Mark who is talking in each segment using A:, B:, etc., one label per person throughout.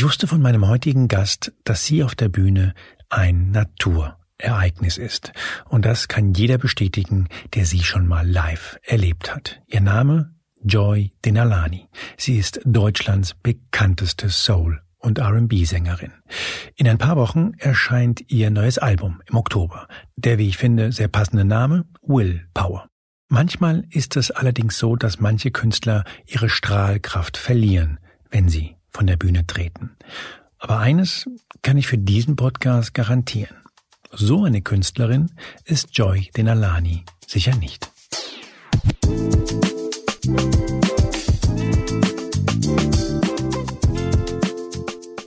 A: Ich wusste von meinem heutigen Gast, dass sie auf der Bühne ein Naturereignis ist. Und das kann jeder bestätigen, der sie schon mal live erlebt hat. Ihr Name? Joy Denalani. Sie ist Deutschlands bekannteste Soul- und RB-Sängerin. In ein paar Wochen erscheint ihr neues Album im Oktober. Der, wie ich finde, sehr passende Name Will Power. Manchmal ist es allerdings so, dass manche Künstler ihre Strahlkraft verlieren, wenn sie von der Bühne treten. Aber eines kann ich für diesen Podcast garantieren. So eine Künstlerin ist Joy Denalani sicher nicht.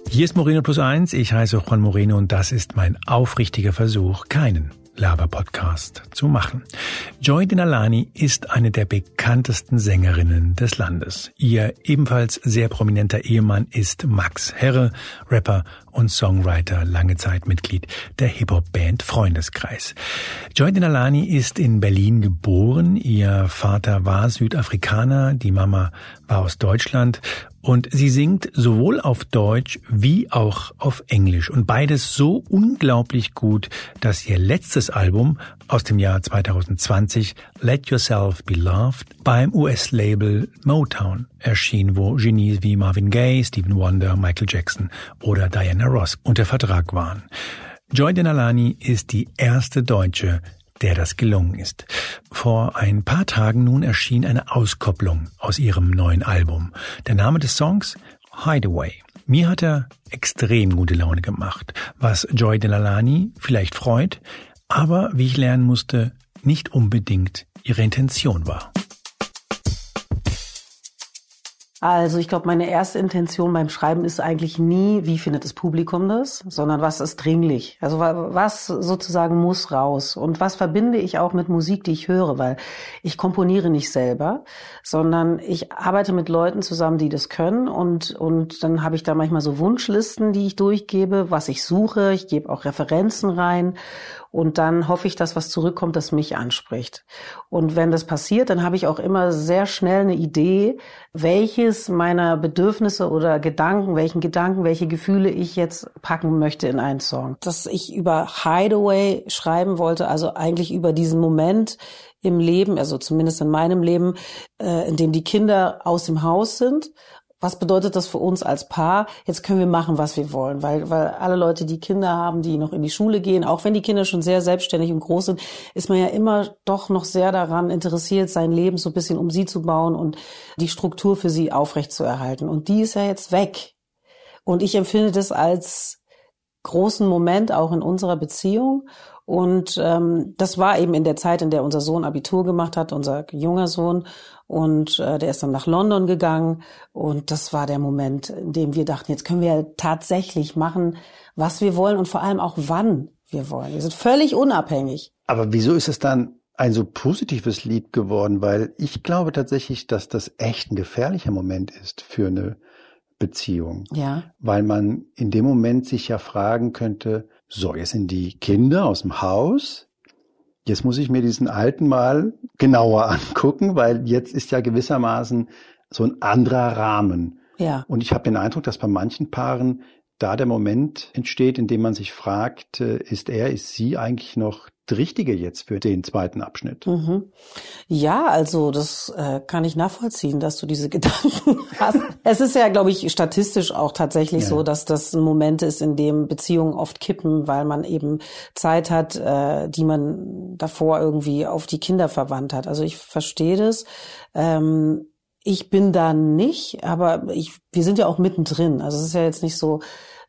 A: Hier ist Moreno Plus Eins. Ich heiße Juan Moreno und das ist mein aufrichtiger Versuch, keinen Laber-Podcast zu machen. Joy Denalani ist eine der bekanntesten Sängerinnen des Landes. Ihr ebenfalls sehr prominenter Ehemann ist Max Herre, Rapper und Songwriter, lange Zeit Mitglied der Hip-Hop-Band Freundeskreis. Joy Denalani ist in Berlin geboren. Ihr Vater war Südafrikaner, die Mama war aus Deutschland und sie singt sowohl auf Deutsch wie auch auf Englisch und beides so unglaublich gut, dass ihr letztes Album aus dem Jahr 2020 Let Yourself Be Loved beim US-Label Motown erschien, wo Genies wie Marvin Gaye, Stephen Wonder, Michael Jackson oder Diana Ross unter Vertrag waren. Joy Denalani ist die erste Deutsche, der das gelungen ist. Vor ein paar Tagen nun erschien eine Auskopplung aus ihrem neuen Album. Der Name des Songs Hideaway. Mir hat er extrem gute Laune gemacht, was Joy Delalani vielleicht freut, aber wie ich lernen musste, nicht unbedingt ihre Intention war.
B: Also ich glaube, meine erste Intention beim Schreiben ist eigentlich nie, wie findet das Publikum das, sondern was ist dringlich. Also was sozusagen muss raus und was verbinde ich auch mit Musik, die ich höre, weil ich komponiere nicht selber, sondern ich arbeite mit Leuten zusammen, die das können und und dann habe ich da manchmal so Wunschlisten, die ich durchgebe, was ich suche. Ich gebe auch Referenzen rein und dann hoffe ich, dass was zurückkommt, das mich anspricht. Und wenn das passiert, dann habe ich auch immer sehr schnell eine Idee, welches meiner Bedürfnisse oder Gedanken, welchen Gedanken, welche Gefühle ich jetzt packen möchte in einen Song. Dass ich über Hideaway schreiben wollte, also eigentlich über diesen Moment im Leben, also zumindest in meinem Leben, äh, in dem die Kinder aus dem Haus sind was bedeutet das für uns als Paar? Jetzt können wir machen, was wir wollen, weil, weil alle Leute, die Kinder haben, die noch in die Schule gehen, auch wenn die Kinder schon sehr selbstständig und groß sind, ist man ja immer doch noch sehr daran interessiert, sein Leben so ein bisschen um sie zu bauen und die Struktur für sie aufrechtzuerhalten. Und die ist ja jetzt weg. Und ich empfinde das als großen Moment auch in unserer Beziehung. Und ähm, das war eben in der Zeit, in der unser Sohn Abitur gemacht hat, unser junger Sohn. Und äh, der ist dann nach London gegangen. Und das war der Moment, in dem wir dachten, jetzt können wir tatsächlich machen, was wir wollen und vor allem auch wann wir wollen. Wir sind völlig unabhängig.
C: Aber wieso ist es dann ein so positives Lied geworden? Weil ich glaube tatsächlich, dass das echt ein gefährlicher Moment ist für eine Beziehung.
B: Ja.
C: Weil man in dem Moment sich ja fragen könnte, so, jetzt sind die Kinder aus dem Haus. Jetzt muss ich mir diesen alten mal genauer angucken, weil jetzt ist ja gewissermaßen so ein anderer Rahmen.
B: Ja.
C: Und ich habe den Eindruck, dass bei manchen Paaren da der Moment entsteht, in dem man sich fragt, äh, ist er, ist sie eigentlich noch Richtige jetzt für den zweiten Abschnitt.
B: Mhm. Ja, also das äh, kann ich nachvollziehen, dass du diese Gedanken hast. es ist ja, glaube ich, statistisch auch tatsächlich ja. so, dass das ein Moment ist, in dem Beziehungen oft kippen, weil man eben Zeit hat, äh, die man davor irgendwie auf die Kinder verwandt hat. Also ich verstehe das. Ähm, ich bin da nicht, aber ich, wir sind ja auch mittendrin. Also es ist ja jetzt nicht so,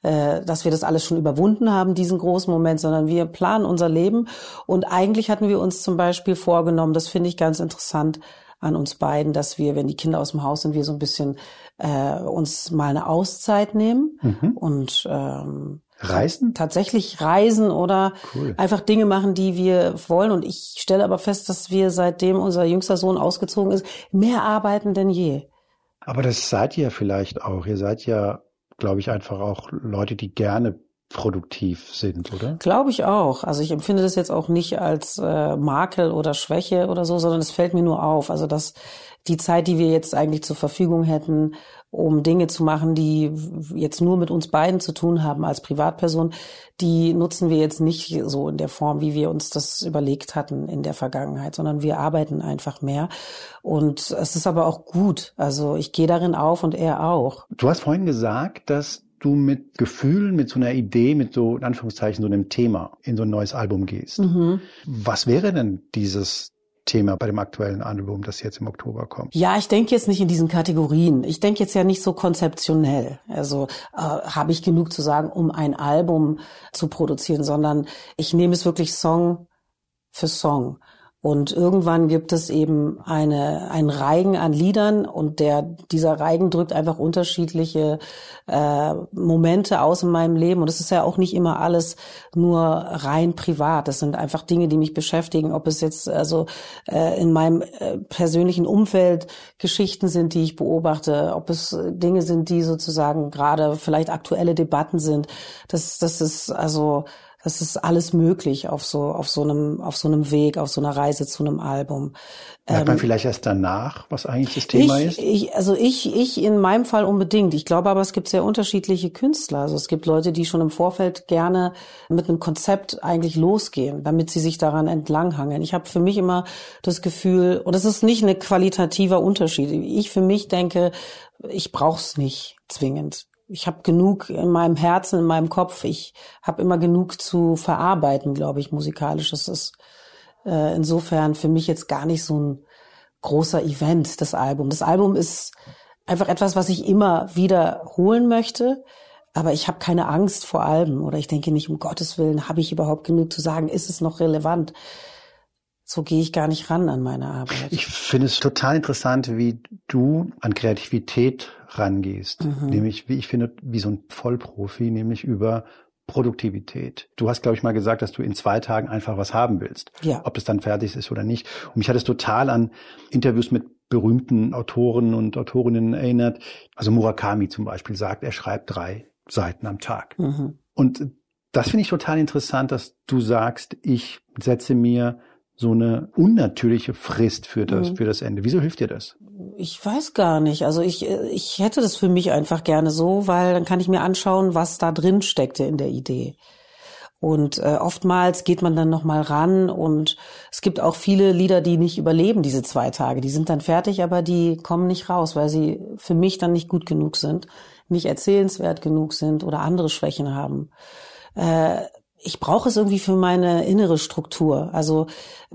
B: äh, dass wir das alles schon überwunden haben, diesen großen Moment, sondern wir planen unser Leben. Und eigentlich hatten wir uns zum Beispiel vorgenommen, das finde ich ganz interessant an uns beiden, dass wir, wenn die Kinder aus dem Haus sind, wir so ein bisschen äh, uns mal eine Auszeit nehmen mhm. und ähm,
C: Reisen?
B: Tatsächlich reisen oder cool. einfach Dinge machen, die wir wollen. Und ich stelle aber fest, dass wir seitdem unser jüngster Sohn ausgezogen ist, mehr arbeiten denn je.
C: Aber das seid ihr vielleicht auch. Ihr seid ja glaube ich, einfach auch Leute, die gerne produktiv sind, oder?
B: Glaube ich auch. Also ich empfinde das jetzt auch nicht als äh, Makel oder Schwäche oder so, sondern es fällt mir nur auf. Also dass die Zeit, die wir jetzt eigentlich zur Verfügung hätten, um Dinge zu machen, die jetzt nur mit uns beiden zu tun haben als Privatperson, die nutzen wir jetzt nicht so in der Form, wie wir uns das überlegt hatten in der Vergangenheit, sondern wir arbeiten einfach mehr. Und es ist aber auch gut. Also ich gehe darin auf und er auch.
A: Du hast vorhin gesagt, dass du mit Gefühlen, mit so einer Idee, mit so in Anführungszeichen so einem Thema in so ein neues Album gehst. Mhm. Was wäre denn dieses Thema bei dem aktuellen Album, das jetzt im Oktober kommt?
B: Ja, ich denke jetzt nicht in diesen Kategorien. Ich denke jetzt ja nicht so konzeptionell. Also äh, habe ich genug zu sagen, um ein Album zu produzieren, sondern ich nehme es wirklich Song für Song. Und irgendwann gibt es eben eine, einen Reigen an Liedern und der, dieser Reigen drückt einfach unterschiedliche äh, Momente aus in meinem Leben. Und es ist ja auch nicht immer alles nur rein privat. Das sind einfach Dinge, die mich beschäftigen. Ob es jetzt also äh, in meinem äh, persönlichen Umfeld Geschichten sind, die ich beobachte, ob es Dinge sind, die sozusagen gerade vielleicht aktuelle Debatten sind. Das, das ist also das ist alles möglich auf so, auf so einem, auf so einem Weg, auf so einer Reise zu einem Album.
A: Merkt man ähm, vielleicht erst danach, was eigentlich das Thema
B: ich,
A: ist?
B: Ich, also ich, ich in meinem Fall unbedingt. Ich glaube aber, es gibt sehr unterschiedliche Künstler. Also es gibt Leute, die schon im Vorfeld gerne mit einem Konzept eigentlich losgehen, damit sie sich daran entlanghangeln. Ich habe für mich immer das Gefühl, und es ist nicht ein qualitativer Unterschied. Ich für mich denke, ich brauch's nicht zwingend ich habe genug in meinem Herzen, in meinem Kopf. Ich habe immer genug zu verarbeiten, glaube ich, musikalisch. Das ist äh, insofern für mich jetzt gar nicht so ein großer Event, das Album. Das Album ist einfach etwas, was ich immer wiederholen möchte. Aber ich habe keine Angst vor Alben oder ich denke nicht, um Gottes Willen, habe ich überhaupt genug zu sagen, ist es noch relevant? So gehe ich gar nicht ran an meine Arbeit.
A: Ich finde es total interessant, wie du an Kreativität rangehst. Mhm. Nämlich, wie ich finde, wie so ein Vollprofi, nämlich über Produktivität. Du hast, glaube ich, mal gesagt, dass du in zwei Tagen einfach was haben willst. Ja. Ob es dann fertig ist oder nicht. Und mich hat es total an Interviews mit berühmten Autoren und Autorinnen erinnert. Also Murakami zum Beispiel sagt, er schreibt drei Seiten am Tag. Mhm. Und das finde ich total interessant, dass du sagst, ich setze mir so eine unnatürliche Frist für das, mhm. für das Ende. Wieso hilft dir das?
B: Ich weiß gar nicht. Also ich, ich hätte das für mich einfach gerne so, weil dann kann ich mir anschauen, was da drin steckte in der Idee. Und äh, oftmals geht man dann noch mal ran und es gibt auch viele Lieder, die nicht überleben diese zwei Tage. Die sind dann fertig, aber die kommen nicht raus, weil sie für mich dann nicht gut genug sind, nicht erzählenswert genug sind oder andere Schwächen haben. Äh, ich brauche es irgendwie für meine innere Struktur. Also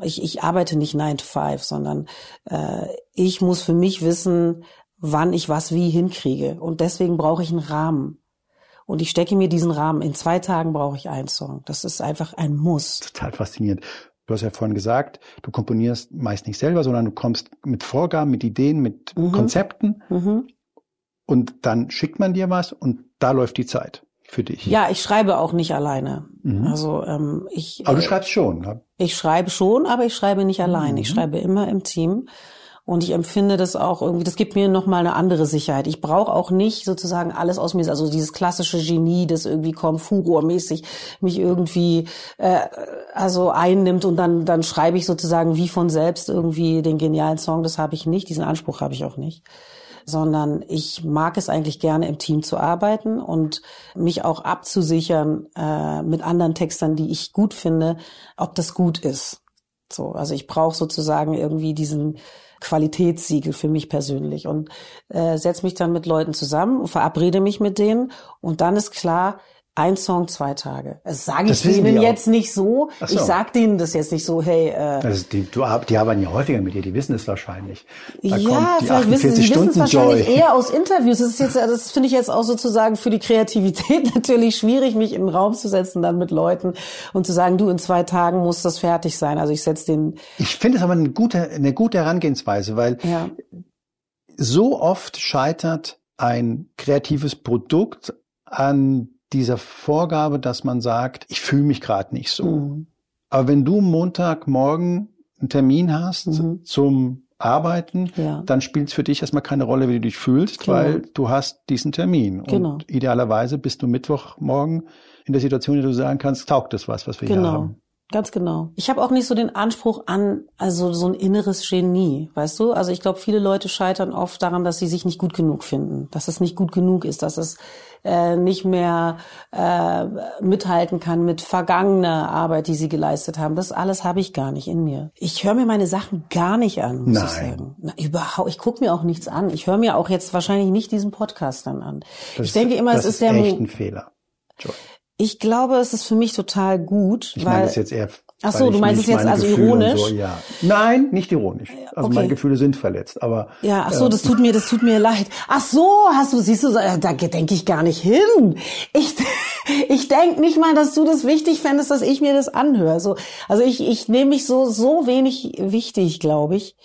B: ich, ich arbeite nicht nine to five, sondern äh, ich muss für mich wissen, wann ich was wie hinkriege. Und deswegen brauche ich einen Rahmen. Und ich stecke mir diesen Rahmen. In zwei Tagen brauche ich einen Song. Das ist einfach ein Muss.
A: Total faszinierend. Du hast ja vorhin gesagt, du komponierst meist nicht selber, sondern du kommst mit Vorgaben, mit Ideen, mit mhm. Konzepten. Mhm. Und dann schickt man dir was und da läuft die Zeit für dich?
B: Ja, ich schreibe auch nicht alleine. Mhm. Also ähm, ich.
A: Aber du äh, schreibst schon. Ne?
B: Ich schreibe schon, aber ich schreibe nicht allein. Mhm. Ich schreibe immer im Team. Und ich empfinde das auch irgendwie, das gibt mir nochmal eine andere Sicherheit. Ich brauche auch nicht sozusagen alles aus mir, also dieses klassische Genie, das irgendwie kommt, furormäßig mich irgendwie äh, also einnimmt und dann, dann schreibe ich sozusagen wie von selbst irgendwie den genialen Song. Das habe ich nicht, diesen Anspruch habe ich auch nicht sondern ich mag es eigentlich gerne im Team zu arbeiten und mich auch abzusichern äh, mit anderen Textern, die ich gut finde, ob das gut ist. So, also ich brauche sozusagen irgendwie diesen Qualitätssiegel für mich persönlich und äh, setze mich dann mit Leuten zusammen, verabrede mich mit denen und dann ist klar, ein Song, zwei Tage. Das sage ich denen jetzt nicht so. so. Ich sag denen das jetzt nicht so, hey. Äh,
A: also die, du, die arbeiten ja häufiger mit dir, die wissen es wahrscheinlich.
B: Da ja, vielleicht wissen sie wissen es wahrscheinlich eher aus Interviews. Das ist jetzt, das finde ich jetzt auch sozusagen für die Kreativität natürlich schwierig, mich in den Raum zu setzen dann mit Leuten und zu sagen, du in zwei Tagen muss das fertig sein. Also ich setze den.
A: Ich finde es aber eine gute, eine gute Herangehensweise, weil ja. so oft scheitert ein kreatives Produkt an dieser Vorgabe, dass man sagt, ich fühle mich gerade nicht so. Mhm. Aber wenn du Montagmorgen einen Termin hast mhm. zum Arbeiten, ja. dann spielt es für dich erstmal keine Rolle, wie du dich fühlst, genau. weil du hast diesen Termin. Genau. Und idealerweise bist du Mittwochmorgen in der Situation, in der du sagen kannst, taugt das was, was wir genau. hier haben.
B: Ganz genau. Ich habe auch nicht so den Anspruch an, also so ein inneres Genie, weißt du? Also ich glaube, viele Leute scheitern oft daran, dass sie sich nicht gut genug finden, dass es nicht gut genug ist, dass es äh, nicht mehr äh, mithalten kann mit vergangener Arbeit, die sie geleistet haben. Das alles habe ich gar nicht in mir. Ich höre mir meine Sachen gar nicht an, muss
A: Nein.
B: ich sagen. Na, überhaupt. Ich gucke mir auch nichts an. Ich höre mir auch jetzt wahrscheinlich nicht diesen Podcast dann an.
A: Das
B: ich denke immer,
A: das
B: es ist der
A: echt ein Fehler. Joy.
B: Ich glaube, es ist für mich total gut,
A: Ich
B: weil
A: meine das jetzt eher.
B: Ach so, du meinst es jetzt also
A: Gefühle
B: ironisch?
A: So, ja. Nein, nicht ironisch. Also
B: okay.
A: meine Gefühle sind verletzt, aber
B: Ja, ach so,
A: äh,
B: das tut mir, das tut mir leid. Ach so, hast du, siehst du, äh, da denke ich gar nicht hin. Ich, ich denk nicht mal, dass du das wichtig fändest, dass ich mir das anhöre. So, also ich, ich nehme mich so, so wenig wichtig, glaube ich.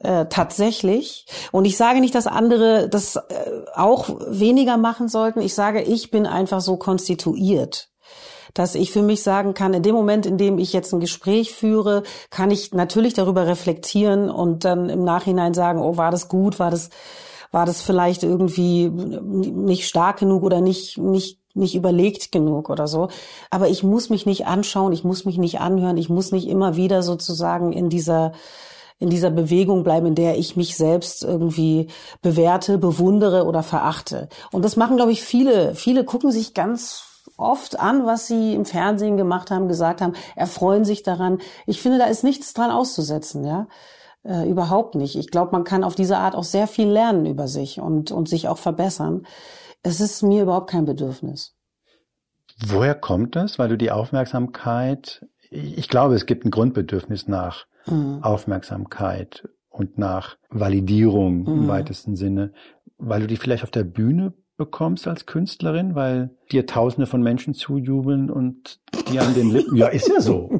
B: Äh, tatsächlich. Und ich sage nicht, dass andere das äh, auch weniger machen sollten. Ich sage, ich bin einfach so konstituiert dass ich für mich sagen kann, in dem Moment, in dem ich jetzt ein Gespräch führe, kann ich natürlich darüber reflektieren und dann im Nachhinein sagen, oh, war das gut, war das, war das vielleicht irgendwie nicht stark genug oder nicht, nicht, nicht überlegt genug oder so. Aber ich muss mich nicht anschauen, ich muss mich nicht anhören, ich muss nicht immer wieder sozusagen in dieser, in dieser Bewegung bleiben, in der ich mich selbst irgendwie bewerte, bewundere oder verachte. Und das machen, glaube ich, viele. Viele gucken sich ganz oft an, was sie im Fernsehen gemacht haben, gesagt haben, erfreuen sich daran. Ich finde, da ist nichts dran auszusetzen, ja. Äh, überhaupt nicht. Ich glaube, man kann auf diese Art auch sehr viel lernen über sich und, und sich auch verbessern. Es ist mir überhaupt kein Bedürfnis.
A: woher kommt das? Weil du die Aufmerksamkeit, ich glaube, es gibt ein Grundbedürfnis nach
B: Mhm.
A: Aufmerksamkeit und nach Validierung im
B: Mhm.
A: weitesten Sinne, weil du die vielleicht auf der Bühne bekommst als Künstlerin, weil dir Tausende von Menschen zujubeln und die an den Lippen. Ja, ist ja so.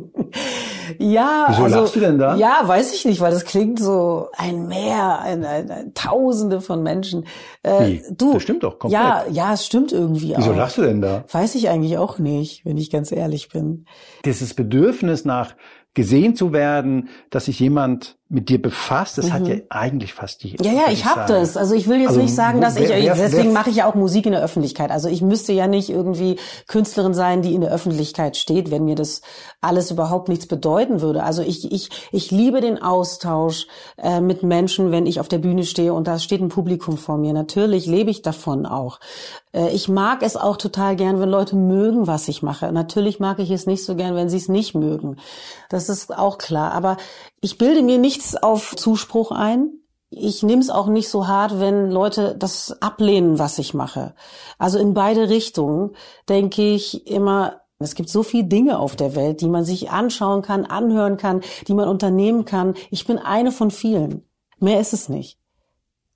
B: Ja,
A: Wieso
B: also,
A: lachst du denn da?
B: Ja, weiß ich nicht, weil das klingt so ein Meer, ein, ein, ein Tausende von Menschen. Äh,
A: Wie?
B: du,
A: Das stimmt doch komplett.
B: Ja, ja, es stimmt irgendwie
A: Wieso
B: auch.
A: lachst du denn da?
B: Weiß ich eigentlich auch nicht, wenn ich ganz ehrlich bin.
A: Dieses Bedürfnis nach gesehen zu werden, dass sich jemand mit dir befasst, das hat ja eigentlich fast die.
B: Mhm. Ja, ja, ich hab
A: sagen.
B: das. Also ich will jetzt
A: Also,
B: nicht sagen, dass ich,
A: wer- wer-
B: deswegen
A: wer-
B: mache ich ja auch Musik in der Öffentlichkeit. Also ich müsste ja nicht irgendwie Künstlerin sein, die in der Öffentlichkeit steht, wenn mir das alles überhaupt nichts bedeuten würde. Also ich, ich, ich liebe den Austausch äh, mit Menschen, wenn ich auf der Bühne stehe und da steht ein Publikum vor mir. Natürlich lebe ich davon auch. Äh, ich mag es auch total gern, wenn Leute mögen, was ich mache. Natürlich mag ich es nicht so gern, wenn sie es nicht mögen. Das ist auch klar. Aber ich bilde mir nichts auf Zuspruch ein. Ich nehme es auch nicht so hart, wenn Leute das ablehnen, was ich mache. Also in beide Richtungen denke ich immer, es gibt so viele Dinge auf der Welt, die man sich anschauen kann, anhören kann, die man unternehmen kann. Ich bin eine von vielen. Mehr ist es nicht.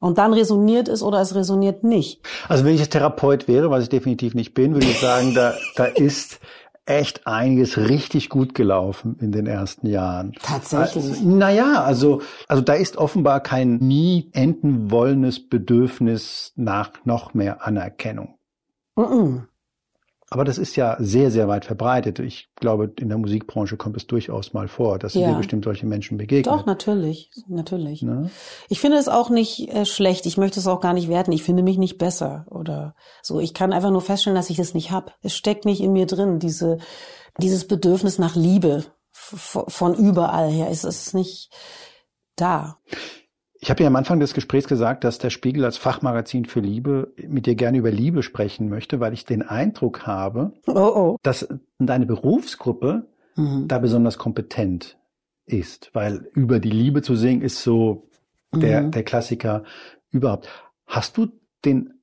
B: Und dann resoniert es oder es resoniert nicht.
A: Also wenn ich Therapeut wäre, was ich definitiv nicht bin, würde ich sagen, da, da ist echt einiges richtig gut gelaufen in den ersten Jahren.
B: Tatsächlich.
A: Also, naja, also, also da ist offenbar kein nie enden wollendes Bedürfnis nach noch mehr Anerkennung.
B: Mm -mm.
A: Aber das ist ja sehr, sehr weit verbreitet. Ich glaube, in der Musikbranche kommt es durchaus mal vor, dass
B: Ja.
A: dir bestimmt solche Menschen begegnen.
B: Doch, natürlich, natürlich.
A: Ne?
B: Ich finde es auch nicht äh, schlecht. Ich möchte es auch gar nicht werten. Ich finde mich nicht besser oder so. Ich kann einfach nur feststellen, dass ich das nicht hab. Es steckt nicht in mir drin, diese, dieses Bedürfnis nach Liebe von überall her. Es ist nicht da.
A: Ich habe ja am Anfang des Gesprächs gesagt, dass der Spiegel als Fachmagazin für Liebe mit dir gerne über Liebe sprechen möchte, weil ich den Eindruck habe,
B: Oh oh.
A: dass deine Berufsgruppe
B: Mhm.
A: da besonders kompetent ist, weil über die Liebe zu singen ist so der,
B: Mhm.
A: der Klassiker überhaupt. Hast du den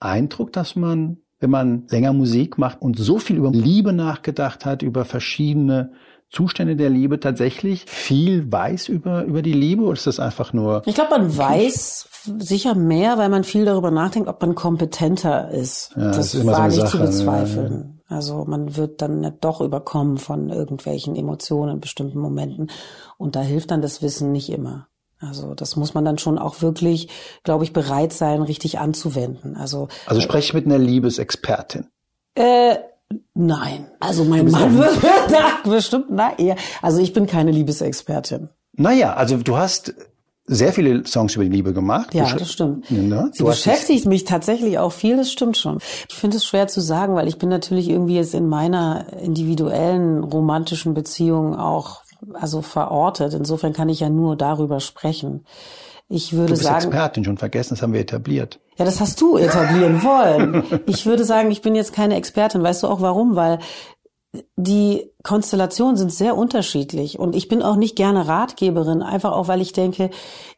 A: Eindruck, dass man, wenn man länger Musik macht und so viel über Liebe nachgedacht hat, über verschiedene Zustände der Liebe, tatsächlich viel weiß über, über die Liebe oder ist das einfach nur
B: Ich glaube, man weiß sicher mehr, weil man viel darüber nachdenkt, ob man kompetenter ist.
A: Ja, das
B: das
A: ist immer so
B: nicht zu
A: ne?
B: bezweifeln. Also man wird dann doch überkommen von irgendwelchen Emotionen in bestimmten Momenten. Und da hilft dann das Wissen nicht immer. Also das muss man dann schon auch wirklich, glaube ich, bereit sein, richtig anzuwenden. Also,
A: Also spreche ich mit einer Liebesexpertin.
B: äh, nein. Also mein Mann wird da bestimmt, na eher. Also ich bin keine Liebesexpertin.
A: Naja, also du hast sehr viele Songs über die Liebe gemacht.
B: Ja, das stimmt.
A: Ne?
B: Sie beschäftigt mich tatsächlich auch viel, das stimmt schon. Ich finde es schwer zu sagen, weil ich bin natürlich irgendwie jetzt in meiner individuellen romantischen Beziehung auch also verortet. Insofern kann ich ja nur darüber sprechen. Ich würde
A: du bist
B: sagen,
A: Expertin, schon vergessen, das haben wir etabliert.
B: Ja, das hast du etablieren wollen. Ich würde sagen, ich bin jetzt keine Expertin. Weißt du auch warum? Weil die Konstellationen sind sehr unterschiedlich und ich bin auch nicht gerne Ratgeberin, einfach auch, weil ich denke,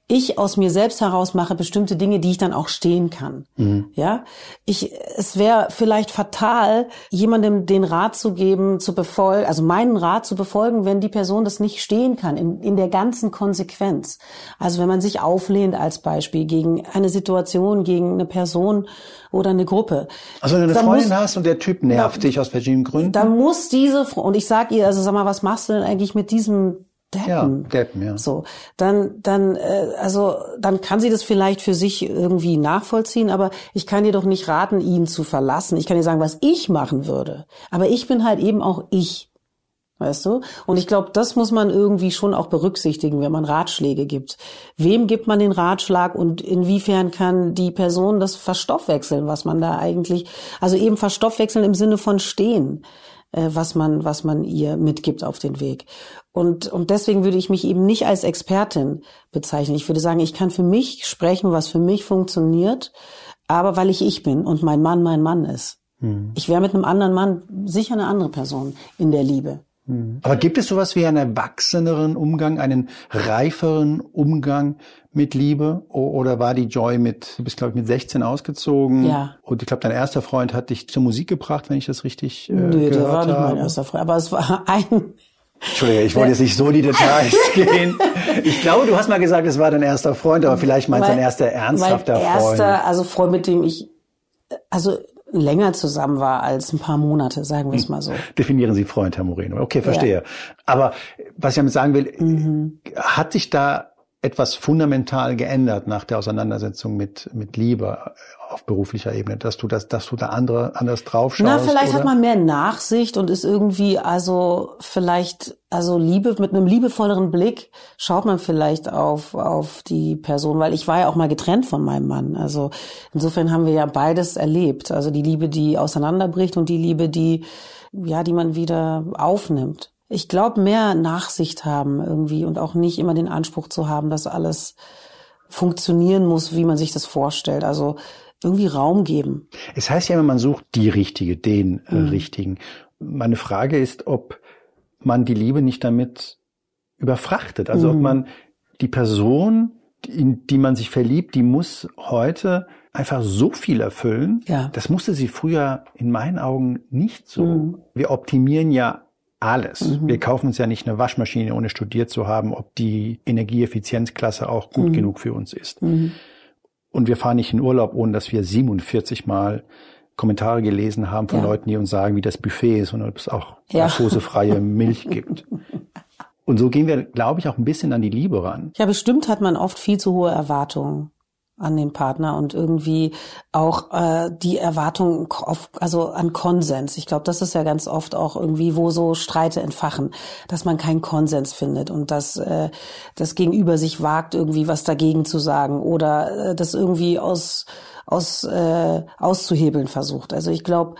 B: ich aus mir selbst heraus mache bestimmte Dinge, die ich dann auch stehen kann. Mhm. Ja, ich, es wäre vielleicht fatal, jemandem den Rat zu geben, zu befolgen, also meinen Rat zu befolgen, wenn die Person das nicht stehen kann, in, in der ganzen Konsequenz. Also wenn man sich auflehnt als Beispiel gegen eine Situation, gegen eine Person oder eine Gruppe.
A: Also wenn du eine Freundin muss, hast und der Typ nervt ja, dich aus verschiedenen Gründen.
B: Dann muss diese, und ich sag ihr, also sag mal, was machst du denn eigentlich mit diesem Deppen. Ja,
A: Deppen, ja.
B: So, dann, dann, äh, also, dann kann sie das vielleicht für sich irgendwie nachvollziehen, aber ich kann ihr doch nicht raten, ihn zu verlassen. Ich kann ihr sagen, was ich machen würde. Aber ich bin halt eben auch ich. Weißt du? Und ich glaube, das muss man irgendwie schon auch berücksichtigen, wenn man Ratschläge gibt. Wem gibt man den Ratschlag und inwiefern kann die Person das verstoffwechseln, was man da eigentlich, also eben verstoffwechseln im Sinne von stehen, äh, was man, was man ihr mitgibt auf den Weg. Und, und deswegen würde ich mich eben nicht als Expertin bezeichnen. Ich würde sagen, ich kann für mich sprechen, was für mich funktioniert, aber weil ich ich bin und mein Mann mein Mann ist. Hm. Ich wäre mit einem anderen Mann sicher eine andere Person in der Liebe.
A: Hm. Aber gibt es sowas wie einen erwachseneren Umgang, einen reiferen Umgang mit Liebe? Oder war die Joy mit, du bist glaube ich mit 16 ausgezogen?
B: Ja.
A: Und ich glaube, dein erster Freund hat dich zur Musik gebracht, wenn ich das richtig äh,
B: Nö,
A: gehört
B: der war nicht
A: habe.
B: mein erster Freund. Aber es war ein,
A: Entschuldige, ich wollte jetzt nicht so die Details gehen. Ich glaube, du hast mal gesagt, es war dein erster Freund, aber vielleicht meinst du dein erster ernsthafter
B: mein
A: Freund.
B: erster, also Freund, mit dem ich also länger zusammen war als ein paar Monate, sagen wir es mal so.
A: Definieren Sie Freund, Herr Moreno. Okay, verstehe. Ja. Aber was ich damit sagen will, mhm. hat sich da etwas fundamental geändert nach der Auseinandersetzung mit, mit Liebe auf beruflicher Ebene, dass du das, dass du da andere, anders drauf schaust?
B: Na, vielleicht
A: oder?
B: hat man mehr Nachsicht und ist irgendwie, also vielleicht, also Liebe, mit einem liebevolleren Blick schaut man vielleicht auf, auf die Person, weil ich war ja auch mal getrennt von meinem Mann. Also insofern haben wir ja beides erlebt. Also die Liebe, die auseinanderbricht und die Liebe, die, ja, die man wieder aufnimmt ich glaube, mehr Nachsicht haben irgendwie und auch nicht immer den Anspruch zu haben, dass alles funktionieren muss, wie man sich das vorstellt. Also irgendwie Raum geben.
A: Es heißt ja immer, man sucht die Richtige, den äh, mhm. Richtigen. Meine Frage ist, ob man die Liebe nicht damit überfrachtet. Also mhm. ob man die Person, in die man sich verliebt, die muss heute einfach so viel erfüllen.
B: Ja.
A: Das musste sie früher in meinen Augen nicht so. Mhm. Wir optimieren ja alles. Mhm. Wir kaufen uns ja nicht eine Waschmaschine, ohne studiert zu haben, ob die Energieeffizienzklasse auch gut mhm. genug für uns ist. Mhm. Und wir fahren nicht in Urlaub, ohne dass wir 47 Mal Kommentare gelesen haben von ja. Leuten, die uns sagen, wie das Buffet ist und ob es auch ja. laktosefreie Milch gibt. Und so gehen wir, glaube ich, auch ein bisschen an die Liebe ran.
B: Ja, bestimmt hat man oft viel zu hohe Erwartungen an den Partner und irgendwie auch äh, die Erwartung auf, also an Konsens. Ich glaube, das ist ja ganz oft auch irgendwie, wo so Streite entfachen, dass man keinen Konsens findet und dass äh, das Gegenüber sich wagt, irgendwie was dagegen zu sagen oder äh, das irgendwie aus aus äh, auszuhebeln versucht. Also ich glaube,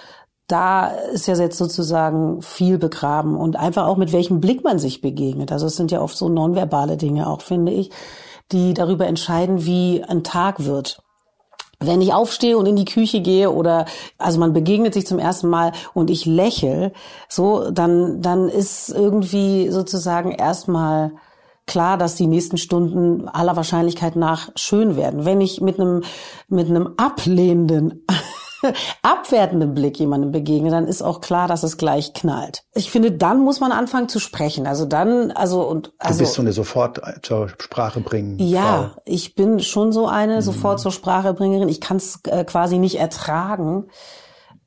B: da ist ja jetzt sozusagen viel begraben und einfach auch mit welchem Blick man sich begegnet. Also es sind ja oft so nonverbale Dinge auch, finde ich die darüber entscheiden, wie ein Tag wird. Wenn ich aufstehe und in die Küche gehe oder also man begegnet sich zum ersten Mal und ich lächel, so dann dann ist irgendwie sozusagen erstmal klar, dass die nächsten Stunden aller Wahrscheinlichkeit nach schön werden. Wenn ich mit einem mit einem ablehnenden abwertenden Blick jemandem begegne, dann ist auch klar, dass es gleich knallt. Ich finde, dann muss man anfangen zu sprechen. Also dann, also und also.
A: Du bist so eine sofort zur Sprache bringen.
B: Ja, Frau. ich bin schon so eine mhm. sofort zur Sprache bringerin. Ich kann es äh, quasi nicht ertragen,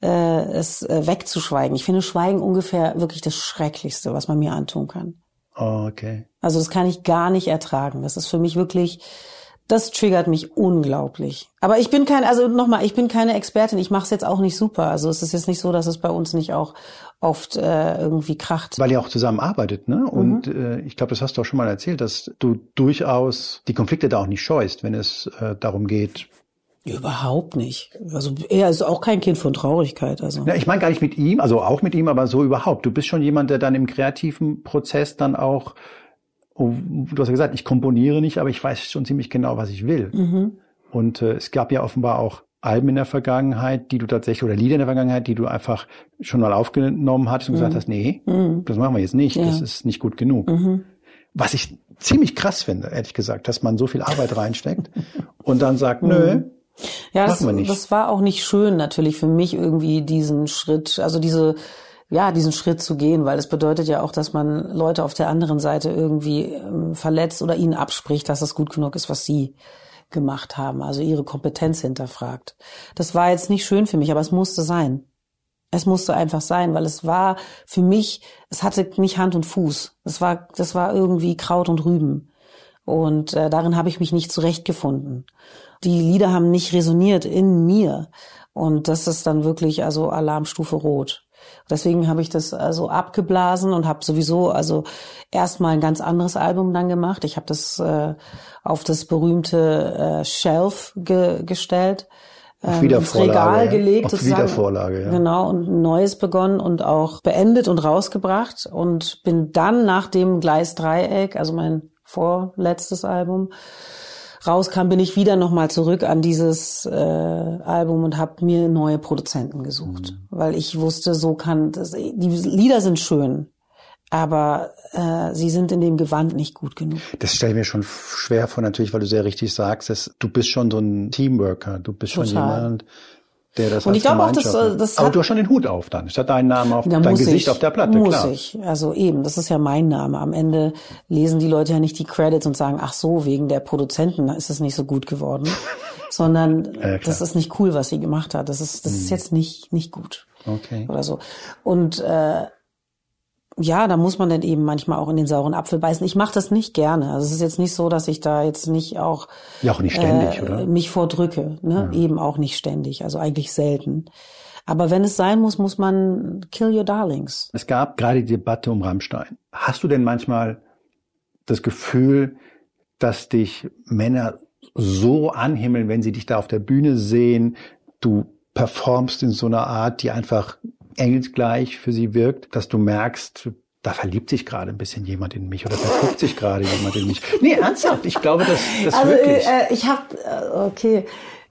B: äh, es äh, wegzuschweigen. Ich finde Schweigen ungefähr wirklich das Schrecklichste, was man mir antun kann.
A: Oh, okay.
B: Also das kann ich gar nicht ertragen. Das ist für mich wirklich Das triggert mich unglaublich. Aber ich bin kein, also nochmal, ich bin keine Expertin. Ich mache es jetzt auch nicht super. Also es ist jetzt nicht so, dass es bei uns nicht auch oft äh, irgendwie kracht.
A: Weil ihr auch zusammen arbeitet, ne? Und mhm. äh, ich glaube, das hast du auch schon mal erzählt, dass du durchaus die Konflikte da auch nicht scheust, wenn es äh, darum geht,
B: Überhaupt nicht. Also er ist auch kein Kind von Traurigkeit. Also.
A: Ja, ich meine gar nicht mit ihm, also auch mit ihm, aber so überhaupt. Du bist schon jemand, der dann im kreativen Prozess dann auch, oh, du hast ja gesagt, ich komponiere nicht, aber ich weiß schon ziemlich genau, was ich will. Mhm. Und äh, es gab ja offenbar auch Alben in der Vergangenheit, die du tatsächlich, oder Lieder in der Vergangenheit, die du einfach schon mal aufgenommen hattest und mhm. gesagt hast, nee, mhm. das machen wir jetzt nicht, ja. das ist nicht gut genug. Mhm. Was ich ziemlich krass finde, ehrlich gesagt, dass man so viel Arbeit reinsteckt und dann sagt, nö, mhm.
B: ja, das, das war auch nicht schön natürlich für mich irgendwie diesen Schritt, also diese ja, diesen Schritt zu gehen, weil es bedeutet ja auch, dass man Leute auf der anderen Seite irgendwie ähm, verletzt oder ihnen abspricht, dass das gut genug ist, was sie gemacht haben, also ihre Kompetenz hinterfragt. Das war jetzt nicht schön für mich, aber es musste sein. Es musste einfach sein, weil es war für mich, es hatte nicht Hand und Fuß. Es war, das war irgendwie Kraut und Rüben. Und äh, darin habe ich mich nicht zurechtgefunden. Die Lieder haben nicht resoniert in mir. Und das ist dann wirklich also Alarmstufe rot. Deswegen habe ich das also abgeblasen und habe sowieso also erstmal ein ganz anderes Album dann gemacht. Ich habe das äh, auf das berühmte äh, Shelf ge gestellt.
A: Auf ähm, ins Regal
B: gelegt,
A: auf Wiedervorlage, ja.
B: Genau, und ein neues begonnen und auch beendet und rausgebracht und bin dann nach dem Gleisdreieck, also mein vorletztes Album, rauskam, bin ich wieder nochmal zurück an dieses äh, Album und habe mir neue Produzenten gesucht, mhm. weil ich wusste, so kann das. Die Lieder sind schön, aber äh, sie sind in dem Gewand nicht gut genug.
A: Das stelle ich mir schon schwer vor, natürlich, weil du sehr richtig sagst, dass du bist schon so ein Teamworker, du bist Total. schon jemand, der das
B: Und ich glaube auch, dass das
A: Aber du hast schon den Hut auf dann. Statt deinen Namen auf dein Gesicht
B: ich,
A: auf der Platte,
B: muss
A: klar.
B: ich. Also eben, das ist ja mein Name. Am Ende lesen die Leute ja nicht die Credits und sagen, ach so, wegen der Produzenten ist es nicht so gut geworden. Sondern ja, das ist nicht cool, was sie gemacht hat. Das ist, das hm. ist jetzt nicht, nicht gut.
A: Okay.
B: Oder so. Und äh, ja, da muss man dann eben manchmal auch in den sauren Apfel beißen. Ich mache das nicht gerne. Also es ist jetzt nicht so, dass ich da jetzt nicht auch,
A: ja, auch nicht ständig,
B: äh,
A: oder?
B: mich vordrücke. Ne? Ja. Eben auch nicht ständig, also eigentlich selten. Aber wenn es sein muss, muss man kill your darlings.
A: Es gab gerade die Debatte um Rammstein. Hast du denn manchmal das Gefühl, dass dich Männer so anhimmeln, wenn sie dich da auf der Bühne sehen, du performst in so einer Art, die einfach engelsgleich für sie wirkt, dass du merkst, da verliebt sich gerade ein bisschen jemand in mich oder verguckt sich gerade jemand in mich. Nee, ernsthaft, ich glaube, dass das also, wirklich.
B: Äh, ich habe, äh, okay,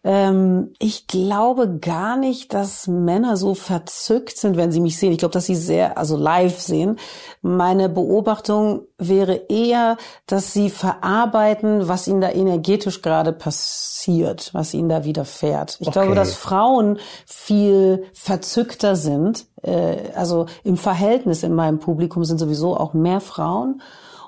B: ähm, ich glaube gar nicht, dass Männer so verzückt sind, wenn sie mich sehen. Ich glaube, dass sie sehr, also live sehen. Meine Beobachtung wäre eher, dass sie verarbeiten, was ihnen da energetisch gerade passiert, was ihnen da widerfährt. Ich okay. glaube, dass Frauen viel verzückter sind. Äh, also im Verhältnis in meinem Publikum sind sowieso auch mehr Frauen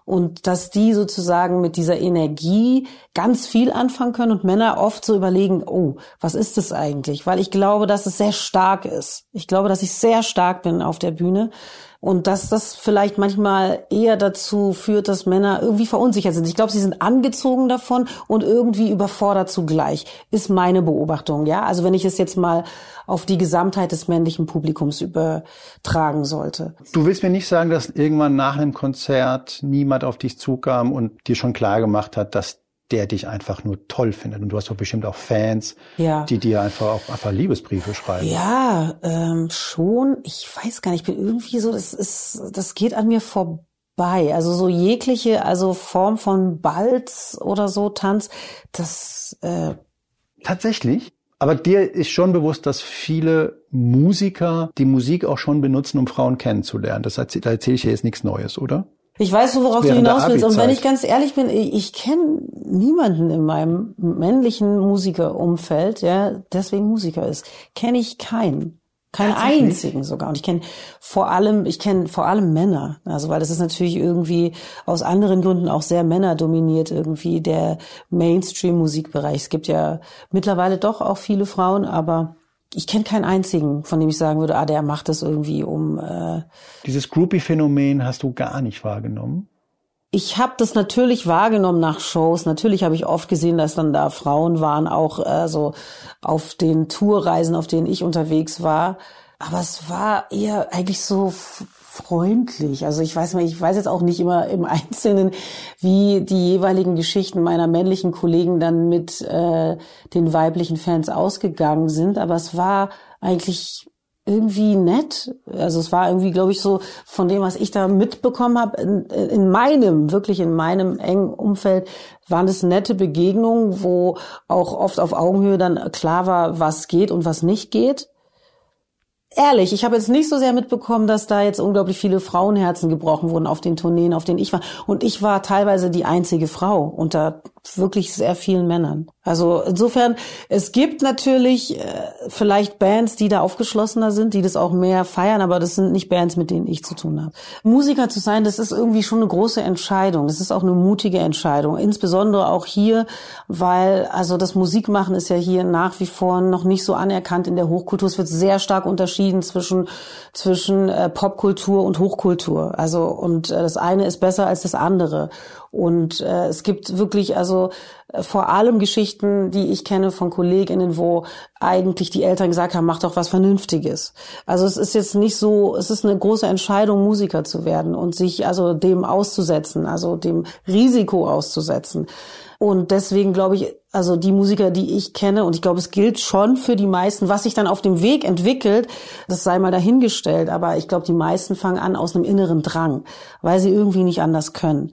B: und dass die sozusagen mit dieser Energie ganz viel anfangen können und Männer oft so überlegen, oh, was ist das eigentlich? Weil ich glaube, dass es sehr stark ist. Ich glaube, dass ich sehr stark bin auf der Bühne und dass das vielleicht manchmal eher dazu führt, dass Männer irgendwie verunsichert sind. Ich glaube, sie sind angezogen davon und irgendwie überfordert zugleich, ist meine Beobachtung. Ja, also wenn ich es jetzt mal auf die Gesamtheit des männlichen Publikums übertragen sollte.
A: Du willst mir nicht sagen, dass irgendwann nach einem Konzert niemand auf dich zukam und dir schon klar gemacht hat, dass der dich einfach nur toll findet. Und du hast doch bestimmt auch Fans, ja. die dir einfach auch einfach Liebesbriefe schreiben.
B: Ja, ähm, schon. Ich weiß gar nicht, ich bin irgendwie so, das ist, das geht an mir vorbei. Also so jegliche, also Form von Balz oder so Tanz, das äh,
A: tatsächlich. Aber dir ist schon bewusst, dass viele Musiker die Musik auch schon benutzen, um Frauen kennenzulernen. Das, da erzähle ich dir jetzt nichts Neues, oder?
B: Ich weiß, worauf du hinaus willst. Und wenn ich ganz ehrlich bin, ich, ich kenne niemanden in meinem männlichen Musikerumfeld, der deswegen Musiker ist. Kenne ich keinen. Keinen einzigen sogar. Und ich kenne vor allem, ich kenne vor allem Männer. Also weil das ist natürlich irgendwie aus anderen Gründen auch sehr männerdominiert irgendwie der Mainstream-Musikbereich. Es gibt ja mittlerweile doch auch viele Frauen, aber ich kenne keinen einzigen, von dem ich sagen würde, ah, der macht das irgendwie um. Äh
A: Dieses Groupie-Phänomen hast du gar nicht wahrgenommen?
B: ich habe das natürlich wahrgenommen nach Shows. Natürlich habe ich oft gesehen, dass dann da Frauen waren, auch äh, so auf den Tourreisen, auf denen ich unterwegs war. Aber es war eher eigentlich so freundlich. Also ich weiß ich weiß jetzt auch nicht immer im Einzelnen, wie die jeweiligen Geschichten meiner männlichen Kollegen dann mit äh, den weiblichen Fans ausgegangen sind. Aber es war eigentlich irgendwie nett. Also es war irgendwie, glaube ich, so von dem, was ich da mitbekommen habe, in, in meinem, wirklich in meinem engen Umfeld, waren es nette Begegnungen, wo auch oft auf Augenhöhe dann klar war, was geht und was nicht geht ehrlich, ich habe jetzt nicht so sehr mitbekommen, dass da jetzt unglaublich viele Frauenherzen gebrochen wurden auf den Tourneen, auf denen ich war. Und ich war teilweise die einzige Frau unter wirklich sehr vielen Männern. Also insofern, es gibt natürlich äh, vielleicht Bands, die da aufgeschlossener sind, die das auch mehr feiern, aber das sind nicht Bands, mit denen ich zu tun habe. Musiker zu sein, das ist irgendwie schon eine große Entscheidung. Das ist auch eine mutige Entscheidung. Insbesondere auch hier, weil also das Musikmachen ist ja hier nach wie vor noch nicht so anerkannt in der Hochkultur. Es wird sehr stark unterschieden zwischen zwischen äh, Popkultur und Hochkultur. Also und äh, das eine ist besser als das andere. Und äh, es gibt wirklich also äh, vor allem Geschichten, die ich kenne von Kolleginnen, wo eigentlich die Eltern gesagt haben, mach doch was Vernünftiges. Also es ist jetzt nicht so, es ist eine große Entscheidung, Musiker zu werden und sich also dem auszusetzen, also dem Risiko auszusetzen. Und deswegen glaube ich, also die Musiker, die ich kenne, und ich glaube, es gilt schon für die meisten, was sich dann auf dem Weg entwickelt, das sei mal dahingestellt, aber ich glaube, die meisten fangen an aus einem inneren Drang, weil sie irgendwie nicht anders können.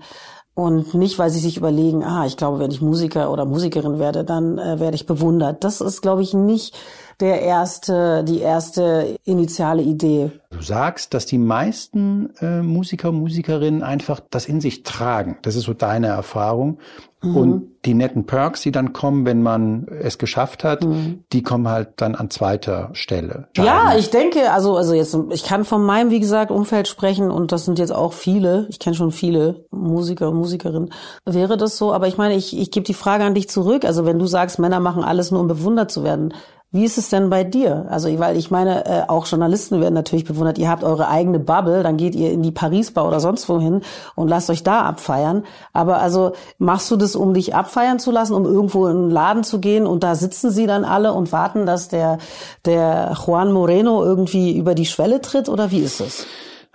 B: Und nicht, weil sie sich überlegen, ah, ich glaube, wenn ich Musiker oder Musikerin werde, dann äh, werde ich bewundert. Das ist, glaube ich, nicht der erste, die erste initiale Idee.
A: Du sagst, dass die meisten äh, Musiker und Musikerinnen einfach das in sich tragen. Das ist so deine Erfahrung. Mhm. Und die netten Perks, die dann kommen, wenn man es geschafft hat, mhm. die kommen halt dann an zweiter Stelle.
B: Ja, ich denke, also, also jetzt, ich kann von meinem, wie gesagt, Umfeld sprechen und das sind jetzt auch viele. Ich kenne schon viele Musiker und Musikerinnen. Wäre das so? Aber ich meine, ich, ich gebe die Frage an dich zurück. Also wenn du sagst, Männer machen alles nur, um bewundert zu werden, wie ist es denn bei dir? Also, weil ich meine, äh, auch Journalisten werden natürlich bewundert. Ihr habt eure eigene Bubble, dann geht ihr in die Paris-Bar oder sonst wohin und lasst euch da abfeiern. Aber also, machst du das, um dich abfeiern zu lassen, um irgendwo in einen Laden zu gehen und da sitzen sie dann alle und warten, dass der, der Juan Moreno irgendwie über die Schwelle tritt oder wie ist es?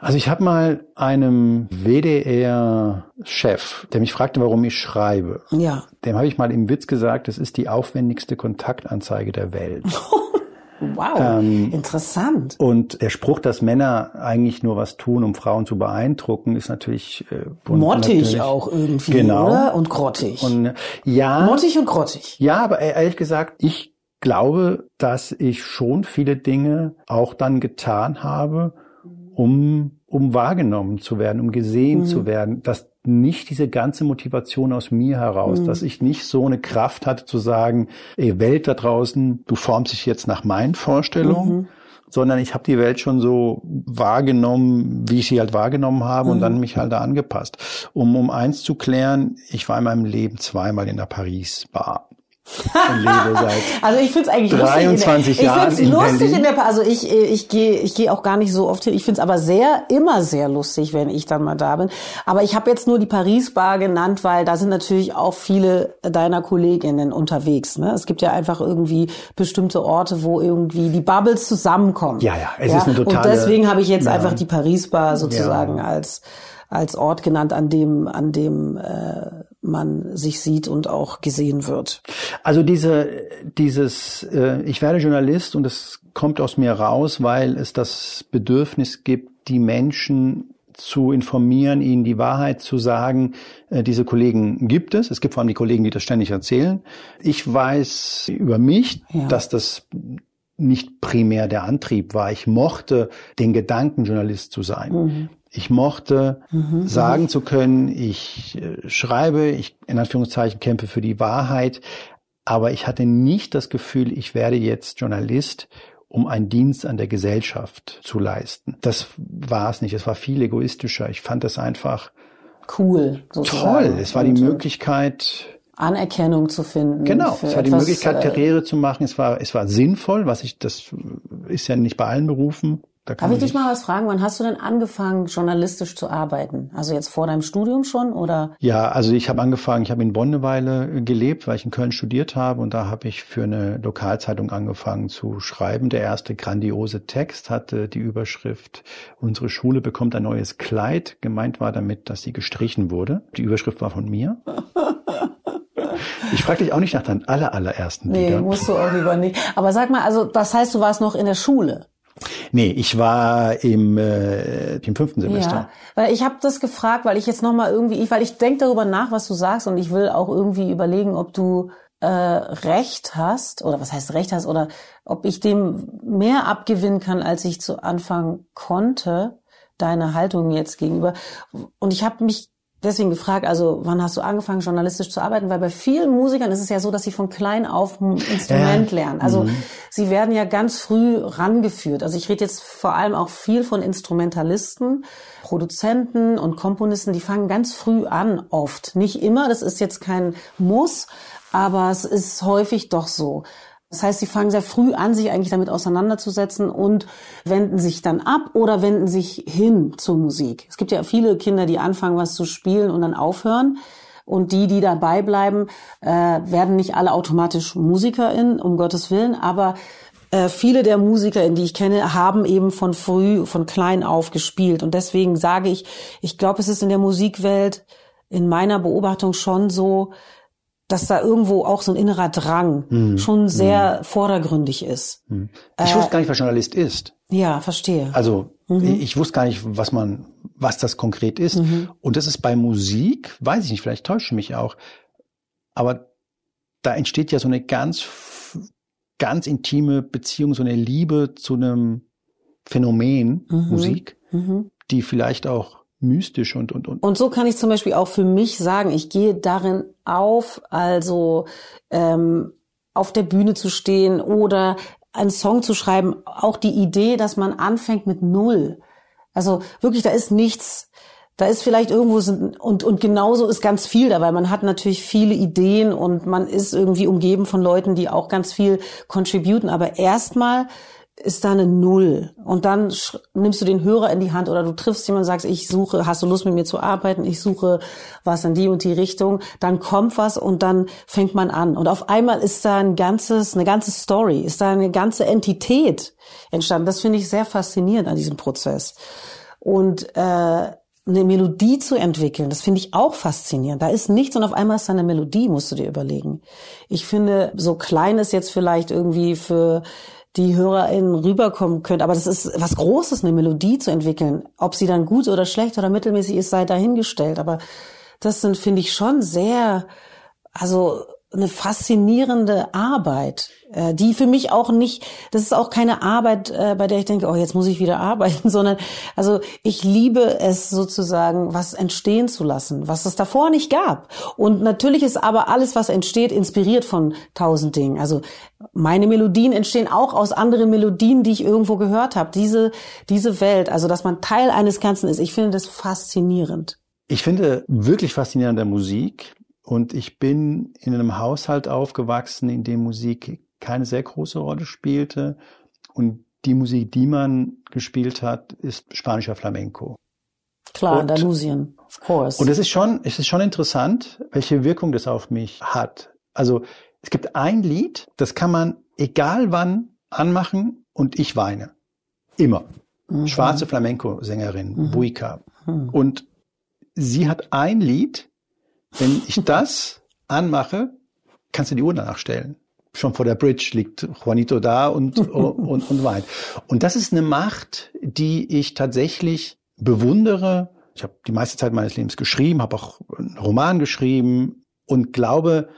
A: Also ich habe mal einem WDR-Chef, der mich fragte, warum ich schreibe.
B: Ja.
A: Dem habe ich mal im Witz gesagt, es ist die aufwendigste Kontaktanzeige der Welt.
B: wow, ähm, interessant.
A: Und der Spruch, dass Männer eigentlich nur was tun, um Frauen zu beeindrucken, ist natürlich
B: äh, mottig natürlich, auch irgendwie,
A: genau.
B: oder? Und grottig.
A: Und ja,
B: mottig und grottig.
A: Ja, aber ehrlich gesagt, ich glaube, dass ich schon viele Dinge auch dann getan habe, um, um wahrgenommen zu werden, um gesehen mhm. zu werden, dass nicht diese ganze Motivation aus mir heraus, mhm. dass ich nicht so eine Kraft hatte zu sagen, ey, Welt da draußen, du formst dich jetzt nach meinen Vorstellungen, mhm. sondern ich habe die Welt schon so wahrgenommen, wie ich sie halt wahrgenommen habe und dann mhm. mich halt da angepasst. Um, um eins zu klären, ich war in meinem Leben zweimal in der Paris
B: Also ich finde es eigentlich
A: 23
B: lustig
A: Jahren.
B: Ich finde es lustig in der also ich ich gehe ich gehe auch gar nicht so oft hin. Ich finde es aber sehr immer sehr lustig, wenn ich dann mal da bin. Aber ich habe jetzt nur die Paris Bar genannt, weil da sind natürlich auch viele deiner Kolleginnen unterwegs. Ne? Es gibt ja einfach irgendwie bestimmte Orte, wo irgendwie die Bubbles zusammenkommen.
A: Ja, ja, es ja? ist eine totale.
B: Und deswegen habe ich jetzt ja. einfach die Paris Bar sozusagen ja. als als Ort genannt, an dem an dem äh, man sich sieht und auch gesehen wird.
A: Also diese, dieses, äh, ich werde Journalist und es kommt aus mir raus, weil es das Bedürfnis gibt, die Menschen zu informieren, ihnen die Wahrheit zu sagen. Äh, diese Kollegen gibt es. Es gibt vor allem die Kollegen, die das ständig erzählen. Ich weiß über mich, ja. dass das nicht primär der Antrieb war. Ich mochte den Gedanken, Journalist zu sein. Mhm. Ich mochte mhm, sagen zu können, ich äh, schreibe, ich in Anführungszeichen kämpfe für die Wahrheit, aber ich hatte nicht das Gefühl, ich werde jetzt Journalist, um einen Dienst an der Gesellschaft zu leisten. Das war es nicht. Es war viel egoistischer. Ich fand das einfach
B: cool.
A: Sozusagen. Toll. Es war die Möglichkeit,
B: Anerkennung zu finden.
A: Genau, es war die Möglichkeit, äh, Karriere zu machen. Es war, es war sinnvoll, was ich, das ist ja nicht bei allen Berufen Da kann
B: Darf ich dich mal was fragen? Wann hast du denn angefangen, journalistisch zu arbeiten? Also jetzt vor deinem Studium schon oder?
A: Ja, also ich habe angefangen, ich habe in Bonn eine Weile gelebt, weil ich in Köln studiert habe und da habe ich für eine Lokalzeitung angefangen zu schreiben. Der erste grandiose Text hatte die Überschrift Unsere Schule bekommt ein neues Kleid. Gemeint war damit, dass sie gestrichen wurde. Die Überschrift war von mir. Ich frage dich auch nicht nach deinen aller, allerersten
B: Nee,
A: Liedern.
B: musst du auch lieber nicht. Aber sag mal, also das heißt, du warst noch in der Schule?
A: Nee, ich war im, äh, im fünften Semester.
B: Ja, weil ich habe das gefragt, weil ich jetzt noch mal irgendwie, ich, weil ich denke darüber nach, was du sagst und ich will auch irgendwie überlegen, ob du äh, recht hast oder was heißt recht hast oder ob ich dem mehr abgewinnen kann, als ich zu Anfang konnte, deine Haltung jetzt gegenüber. Und ich habe mich deswegen gefragt, also wann hast du angefangen, journalistisch zu arbeiten? Weil bei vielen Musikern ist es ja so, dass sie von klein auf ein Instrument lernen. Also
A: Mhm.
B: sie werden ja ganz früh rangeführt. Also ich rede jetzt vor allem auch viel von Instrumentalisten, Produzenten und Komponisten, die fangen ganz früh an, oft. Nicht immer, das ist jetzt kein Muss, aber es ist häufig doch so. Das heißt, sie fangen sehr früh an, sich eigentlich damit auseinanderzusetzen und wenden sich dann ab oder wenden sich hin zur Musik. Es gibt ja viele Kinder, die anfangen, was zu spielen und dann aufhören. Und die, die dabei bleiben, äh, werden nicht alle automatisch MusikerInnen, um Gottes Willen, aber äh, viele der MusikerInnen, die ich kenne, haben eben von früh, von klein auf gespielt. Und deswegen sage ich, ich glaube, es ist in der Musikwelt in meiner Beobachtung schon so, dass da irgendwo auch so ein innerer Drang schon sehr vordergründig ist.
A: Ich wusste gar nicht, was Journalist ist.
B: Ja, verstehe.
A: Also ich wusste gar nicht, was man, was das konkret ist. Und das ist bei Musik, weiß ich nicht, vielleicht täusche ich mich auch, aber da entsteht ja so eine ganz, ganz intime Beziehung, so eine Liebe zu einem Phänomen Musik, die vielleicht auch mystisch und und und
B: Und so kann ich zum Beispiel auch für mich sagen, ich gehe darin auf, also ähm, auf der Bühne zu stehen oder einen Song zu schreiben, auch die Idee, dass man anfängt mit Null. Also wirklich, da ist nichts. Da ist vielleicht irgendwo sind, und und genauso ist ganz viel dabei. Man hat natürlich viele Ideen und man ist irgendwie umgeben von Leuten, die auch ganz viel contributen. Aber erstmal ist da eine Null. Und dann nimmst du den Hörer in die Hand oder du triffst jemanden und sagst, ich suche, hast du Lust mit mir zu arbeiten? Ich suche was in die und die Richtung. Dann kommt was und dann fängt man an. Und auf einmal ist da ein ganzes, eine ganze Story, ist da eine ganze Entität entstanden. Das finde ich sehr faszinierend an diesem Prozess. Und äh, eine Melodie zu entwickeln, das finde ich auch faszinierend. Da ist nichts und auf einmal ist da eine Melodie, musst du dir überlegen. Ich finde, so klein es jetzt vielleicht irgendwie für die HörerInnen rüberkommen könnte, aber das ist was Großes, eine Melodie zu entwickeln. Ob sie dann gut oder schlecht oder mittelmäßig ist, sei dahingestellt. Aber das sind, finde ich, schon sehr, also eine faszinierende Arbeit, äh, die für mich auch nicht, das ist auch keine Arbeit, äh, bei der ich denke, oh, jetzt muss ich wieder arbeiten, sondern also ich liebe es sozusagen, was entstehen zu lassen, was es davor nicht gab. Und natürlich ist aber alles, was entsteht, inspiriert von tausend Dingen. Also meine Melodien entstehen auch aus anderen Melodien, die ich irgendwo gehört habe. Diese, diese Welt, also dass man Teil eines Ganzen ist, ich finde das faszinierend.
A: Ich finde wirklich faszinierend der Musik und ich bin in einem Haushalt aufgewachsen, in dem Musik keine sehr große Rolle spielte und die Musik, die man gespielt hat, ist spanischer Flamenco.
B: Klar,
A: Und-
B: Andalusien, of course.
A: Und es ist schon, es ist schon interessant, welche Wirkung das auf mich hat. Also es gibt ein Lied, das kann man egal wann anmachen und ich weine. Immer. Schwarze Flamenco-Sängerin, Buika. Und sie hat ein Lied, wenn ich das anmache, kannst du die Uhr danach stellen. Schon vor der Bridge liegt Juanito da und, und, und weint. Und das ist eine Macht, die ich tatsächlich bewundere. Ich habe die meiste Zeit meines Lebens geschrieben, habe auch einen Roman geschrieben und glaube,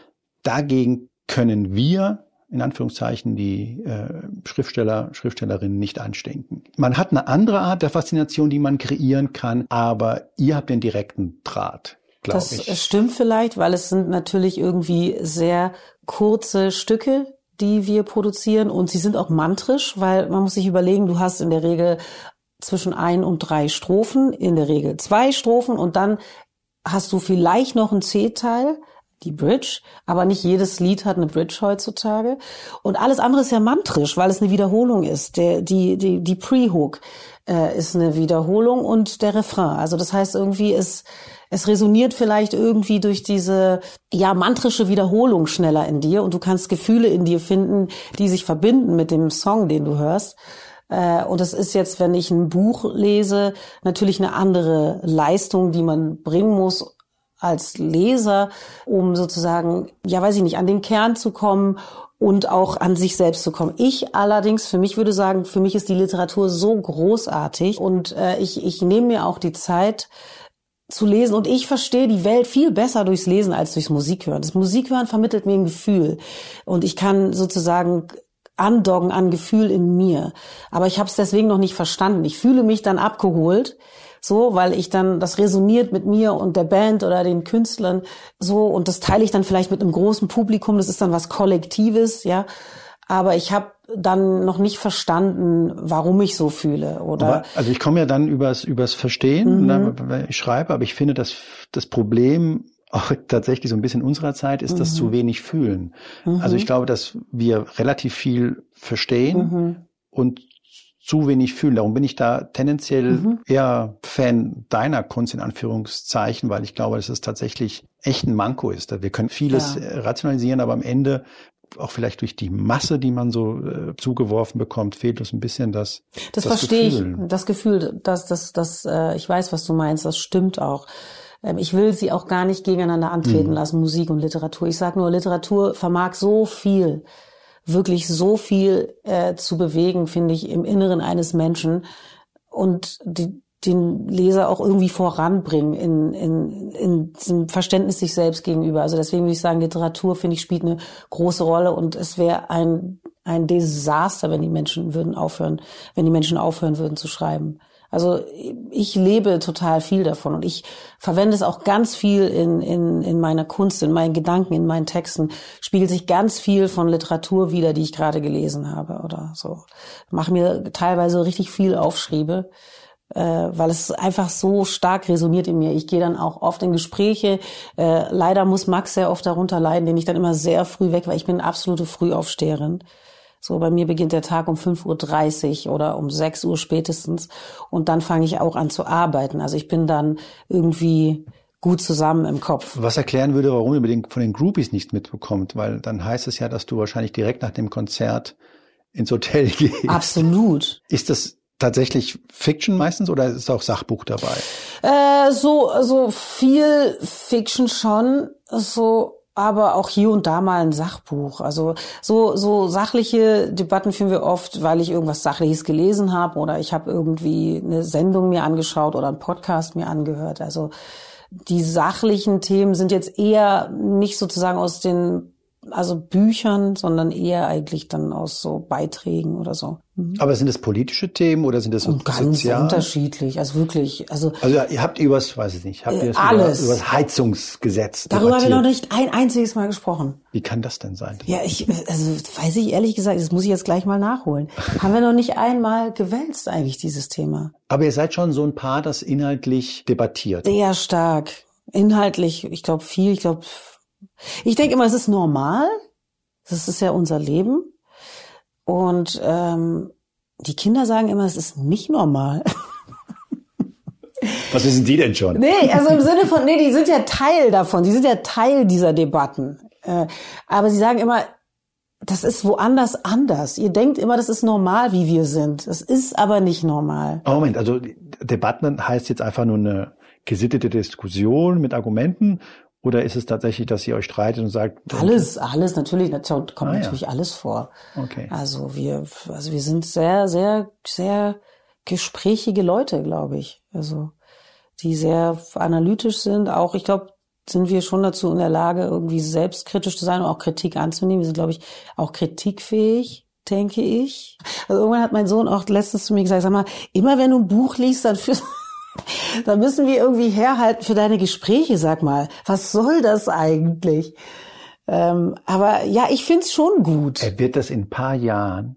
A: dagegen können wir, in Anführungszeichen, die äh, Schriftsteller, Schriftstellerinnen nicht anstinken. Man hat eine andere Art der Faszination, die man kreieren kann, aber ihr habt den direkten Draht, glaube
B: Das
A: ich.
B: stimmt vielleicht, weil es sind natürlich irgendwie sehr kurze Stücke, die wir produzieren und sie sind auch mantrisch, weil man muss sich überlegen, du hast in der Regel zwischen ein und drei Strophen, in der Regel zwei Strophen und dann hast du vielleicht noch einen C-Teil, die Bridge, aber nicht jedes Lied hat eine Bridge heutzutage. Und alles andere ist ja mantrisch, weil es eine Wiederholung ist. Der, die, die, die Pre-Hook äh, ist eine Wiederholung und der Refrain. Also das heißt irgendwie, es, es resoniert vielleicht irgendwie durch diese ja mantrische Wiederholung schneller in dir und du kannst Gefühle in dir finden, die sich verbinden mit dem Song, den du hörst. Äh, und es ist jetzt, wenn ich ein Buch lese, natürlich eine andere Leistung, die man bringen muss als Leser, um sozusagen, ja weiß ich nicht, an den Kern zu kommen und auch an sich selbst zu kommen. Ich allerdings, für mich würde sagen, für mich ist die Literatur so großartig und äh, ich, ich nehme mir auch die Zeit, zu lesen und ich verstehe die Welt viel besser durchs Lesen als durchs Musikhören. Das Musikhören vermittelt mir ein Gefühl und ich kann sozusagen andoggen an Gefühl in mir. Aber ich habe es deswegen noch nicht verstanden. Ich fühle mich dann abgeholt, so, weil ich dann, das resoniert mit mir und der Band oder den Künstlern so und das teile ich dann vielleicht mit einem großen Publikum, das ist dann was Kollektives, ja. Aber ich habe dann noch nicht verstanden, warum ich so fühle. Oder
A: aber, also ich komme ja dann übers, übers Verstehen, mhm. wenn ich schreibe, aber ich finde, dass das Problem auch tatsächlich so ein bisschen unserer Zeit ist mhm. das zu wenig fühlen. Mhm. Also ich glaube, dass wir relativ viel verstehen mhm. und zu wenig fühlen. Darum bin ich da tendenziell mhm. eher Fan deiner Kunst in Anführungszeichen, weil ich glaube, dass es tatsächlich echt ein Manko ist. Wir können vieles ja. rationalisieren, aber am Ende auch vielleicht durch die Masse, die man so äh, zugeworfen bekommt, fehlt uns ein bisschen das.
B: Das, das verstehe Gefühl. ich. Das Gefühl, dass das, das, äh, ich weiß, was du meinst. Das stimmt auch. Ähm, ich will sie auch gar nicht gegeneinander antreten mhm. lassen, Musik und Literatur. Ich sage nur, Literatur vermag so viel, wirklich so viel äh, zu bewegen, finde ich, im Inneren eines Menschen und die, den Leser auch irgendwie voranbringen in, in, in diesem Verständnis sich selbst gegenüber. Also deswegen würde ich sagen, Literatur, finde ich, spielt eine große Rolle und es wäre ein, ein Desaster, wenn die Menschen würden aufhören, wenn die Menschen aufhören würden zu schreiben. Also ich lebe total viel davon und ich verwende es auch ganz viel in, in, in meiner Kunst, in meinen Gedanken, in meinen Texten. Spiegelt sich ganz viel von Literatur wieder, die ich gerade gelesen habe oder so. Mache mir teilweise richtig viel Aufschriebe äh, weil es einfach so stark resoniert in mir. Ich gehe dann auch oft in Gespräche. Äh, leider muss Max sehr oft darunter leiden, den ich dann immer sehr früh weg, weil ich bin absolute Frühaufsteherin. So, bei mir beginnt der Tag um 5.30 Uhr oder um 6 Uhr spätestens. Und dann fange ich auch an zu arbeiten. Also ich bin dann irgendwie gut zusammen im Kopf.
A: Was erklären würde, warum ihr von den Groupies nichts mitbekommt, weil dann heißt es ja, dass du wahrscheinlich direkt nach dem Konzert ins Hotel gehst.
B: Absolut.
A: Ist das tatsächlich Fiction meistens oder ist auch Sachbuch dabei?
B: Äh, so, so viel Fiction schon. So aber auch hier und da mal ein Sachbuch. Also so so sachliche Debatten führen wir oft, weil ich irgendwas Sachliches gelesen habe oder ich habe irgendwie eine Sendung mir angeschaut oder einen Podcast mir angehört. Also die sachlichen Themen sind jetzt eher nicht sozusagen aus den also Büchern, sondern eher eigentlich dann aus so Beiträgen oder so.
A: Mhm. Aber sind es politische Themen oder sind es so
B: ganz
A: sozial?
B: unterschiedlich, also wirklich, also
A: also ihr habt übers, weiß ich nicht, habt ihr
B: äh, alles
A: über, das Heizungsgesetz
B: darüber haben wir noch nicht ein einziges Mal gesprochen.
A: Wie kann das denn sein?
B: Ja, ich also weiß ich ehrlich gesagt, das muss ich jetzt gleich mal nachholen. haben wir noch nicht einmal gewälzt eigentlich dieses Thema.
A: Aber ihr seid schon so ein Paar, das inhaltlich debattiert.
B: Sehr stark, inhaltlich. Ich glaube viel. Ich glaube ich denke immer, es ist normal. Das ist ja unser Leben. Und ähm, die Kinder sagen immer, es ist nicht normal.
A: Was wissen die denn schon?
B: Nee, also im Sinne von, nee, die sind ja Teil davon. Die sind ja Teil dieser Debatten. Äh, aber sie sagen immer, das ist woanders anders. Ihr denkt immer, das ist normal, wie wir sind. Das ist aber nicht normal.
A: Oh, Moment, also Debatten heißt jetzt einfach nur eine gesittete Diskussion mit Argumenten oder ist es tatsächlich, dass ihr euch streitet und sagt?
B: Alles, alles, natürlich, da kommt ah, natürlich ja. alles vor. Okay. Also wir, also wir sind sehr, sehr, sehr gesprächige Leute, glaube ich. Also, die sehr analytisch sind. Auch, ich glaube, sind wir schon dazu in der Lage, irgendwie selbstkritisch zu sein und auch Kritik anzunehmen. Wir sind, glaube ich, auch kritikfähig, denke ich. Also irgendwann hat mein Sohn auch letztens zu mir gesagt, sag mal, immer wenn du ein Buch liest, dann führst da müssen wir irgendwie herhalten für deine Gespräche, sag mal. Was soll das eigentlich? Ähm, aber ja, ich find's schon gut.
A: Er wird das in paar Jahren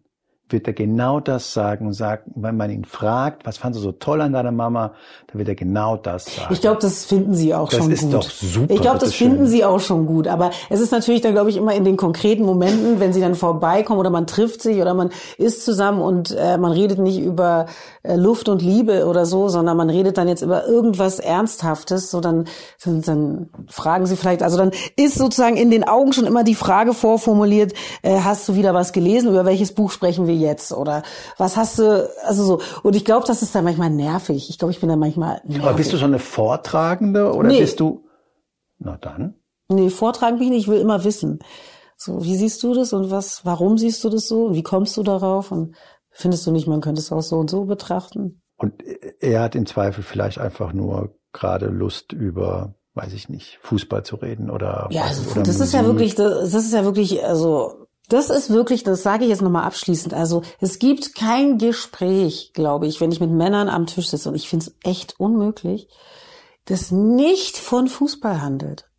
A: wird er genau das sagen und sagt, wenn man ihn fragt, was fandest du so toll an deiner Mama, dann wird er genau das sagen.
B: Ich glaube, das finden sie auch
A: das
B: schon
A: ist
B: gut.
A: doch super.
B: Ich glaube, das finden sie auch schon gut. Aber es ist natürlich dann, glaube ich, immer in den konkreten Momenten, wenn sie dann vorbeikommen oder man trifft sich oder man isst zusammen und äh, man redet nicht über äh, Luft und Liebe oder so, sondern man redet dann jetzt über irgendwas Ernsthaftes. So dann, dann, dann fragen sie vielleicht, also dann ist sozusagen in den Augen schon immer die Frage vorformuliert, äh, hast du wieder was gelesen? Über welches Buch sprechen wir jetzt? Oder was hast du, also so. Und ich glaube, das ist dann manchmal nervig. Ich glaube, ich bin dann manchmal nervig.
A: Aber bist du schon eine Vortragende oder
B: Nee.
A: bist du? Na dann.
B: Nee, vortragen bin ich nicht, ich will immer wissen. So, wie siehst du das und was, warum siehst du das so und wie kommst du darauf und findest du nicht, man könnte es auch so und so betrachten?
A: Und er hat im Zweifel vielleicht einfach nur gerade Lust über, weiß ich nicht, Fußball zu reden oder
B: Ja, also
A: oder
B: das ist ja
A: Musik.
B: wirklich, das, das ist ja wirklich, also das ist wirklich, das sage ich jetzt nochmal abschließend. Also es gibt kein Gespräch, glaube ich, wenn ich mit Männern am Tisch sitze und ich finde es echt unmöglich, das nicht von Fußball handelt.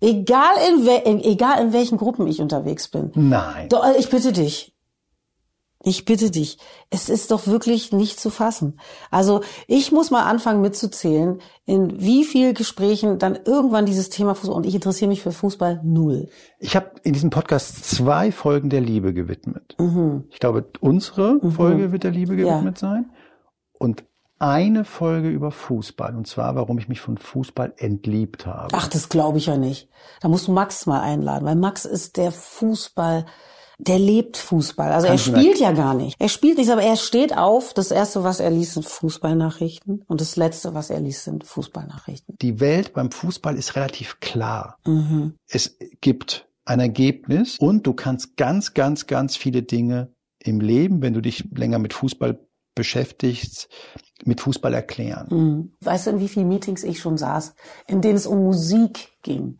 B: Egal in, egal in welchen Gruppen ich unterwegs bin.
A: Nein.
B: Doch, ich bitte dich. Ich bitte dich. Es ist doch wirklich nicht zu fassen. Also ich muss mal anfangen mitzuzählen, in wie viel Gesprächen dann irgendwann dieses Thema Fußball, und ich interessiere mich für Fußball null.
A: Ich habe in diesem Podcast zwei Folgen der Liebe gewidmet.
B: Mhm.
A: Ich glaube, unsere Folge wird der Liebe
B: Ja.
A: gewidmet sein. Und eine Folge über Fußball. Und zwar, warum ich mich von Fußball entliebt habe.
B: Ach, das glaube ich ja nicht. Da musst du Max mal einladen, weil Max ist der Fußball, der lebt Fußball. Also
A: Kannst
B: er spielt ja gar nicht. Er spielt nicht, aber er steht auf. Das erste, was er liest, sind Fußballnachrichten. Und das letzte, was er liest, sind Fußballnachrichten.
A: Die Welt beim Fußball ist relativ klar.
B: Mhm.
A: Es gibt ein Ergebnis und du kannst ganz, ganz, ganz viele Dinge im Leben, wenn du dich länger mit Fußball beschäftigst, mit Fußball erklären.
B: Mhm. Weißt du, in wie vielen Meetings ich schon saß, in denen es um Musik ging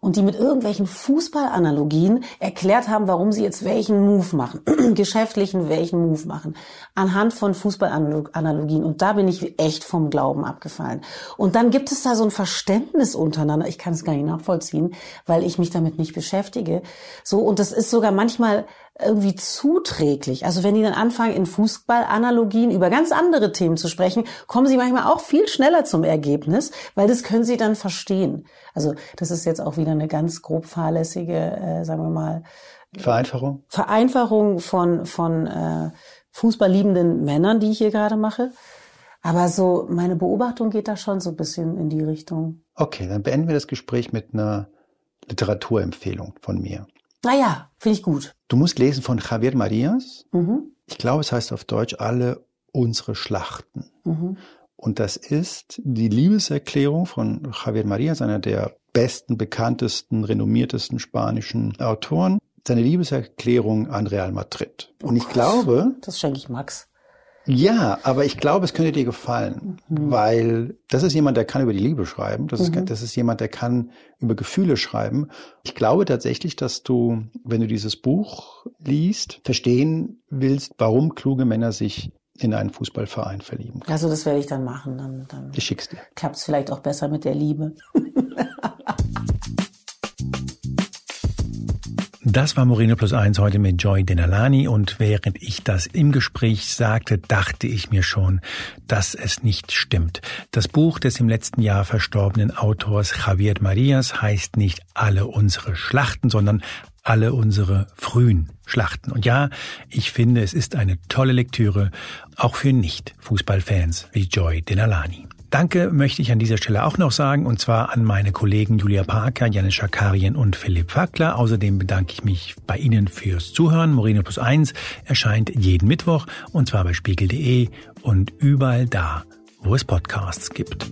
B: und die mit irgendwelchen Fußballanalogien erklärt haben, warum sie jetzt welchen Move machen, geschäftlichen welchen Move machen, anhand von Fußballanalogien. Und da bin ich echt vom Glauben abgefallen. Und dann gibt es da so ein Verständnis untereinander. Ich kann es gar nicht nachvollziehen, weil ich mich damit nicht beschäftige. So und das ist sogar manchmal irgendwie zuträglich. Also wenn die dann anfangen, in Fußballanalogien über ganz andere Themen zu sprechen, kommen sie manchmal auch viel schneller zum Ergebnis, weil das können sie dann verstehen. Also das ist jetzt auch wieder eine ganz grob fahrlässige, äh, sagen wir mal,
A: Vereinfachung?
B: Vereinfachung von, von äh, fußballliebenden Männern, die ich hier gerade mache. Aber so, meine Beobachtung geht da schon so ein bisschen in die Richtung.
A: Okay, dann beenden wir das Gespräch mit einer Literaturempfehlung von mir.
B: Naja, finde ich gut.
A: Du musst lesen von Javier Marias.
B: Mhm.
A: Ich glaube, es heißt auf Deutsch alle unsere Schlachten.
B: Mhm.
A: Und das ist die Liebeserklärung von Javier Marias, einer der besten, bekanntesten, renommiertesten spanischen Autoren. Seine Liebeserklärung an Real Madrid. Und ich glaube,
B: Das schenke ich Max.
A: Ja, aber ich glaube, es könnte dir gefallen, weil das ist jemand, der kann über die Liebe schreiben. Das ist, das ist jemand, der kann über Gefühle schreiben. Ich glaube tatsächlich, dass du, wenn du dieses Buch liest, verstehen willst, warum kluge Männer sich in einen Fußballverein verlieben.
B: Also das werde ich dann machen. Dann, dann
A: Ich schick's dir.
B: klappt es vielleicht auch besser mit der Liebe.
D: Das war Moreno Plus Eins heute mit Joy Denalani und während ich das im Gespräch sagte, dachte ich mir schon, dass es nicht stimmt. Das Buch des im letzten Jahr verstorbenen Autors Javier Marias heißt nicht Alle unsere Schlachten, sondern alle unsere frühen Schlachten. Und ja, ich finde, es ist eine tolle Lektüre, auch für Nicht-Fußballfans wie Joy Denalani. Danke möchte ich an dieser Stelle auch noch sagen, und zwar an meine Kollegen Julia Parker, Janis Schakarien und Philipp Fackler. Außerdem bedanke ich mich bei Ihnen fürs Zuhören. Moreno Plus Eins erscheint jeden Mittwoch, und zwar bei spiegel.de und überall da, wo es Podcasts gibt.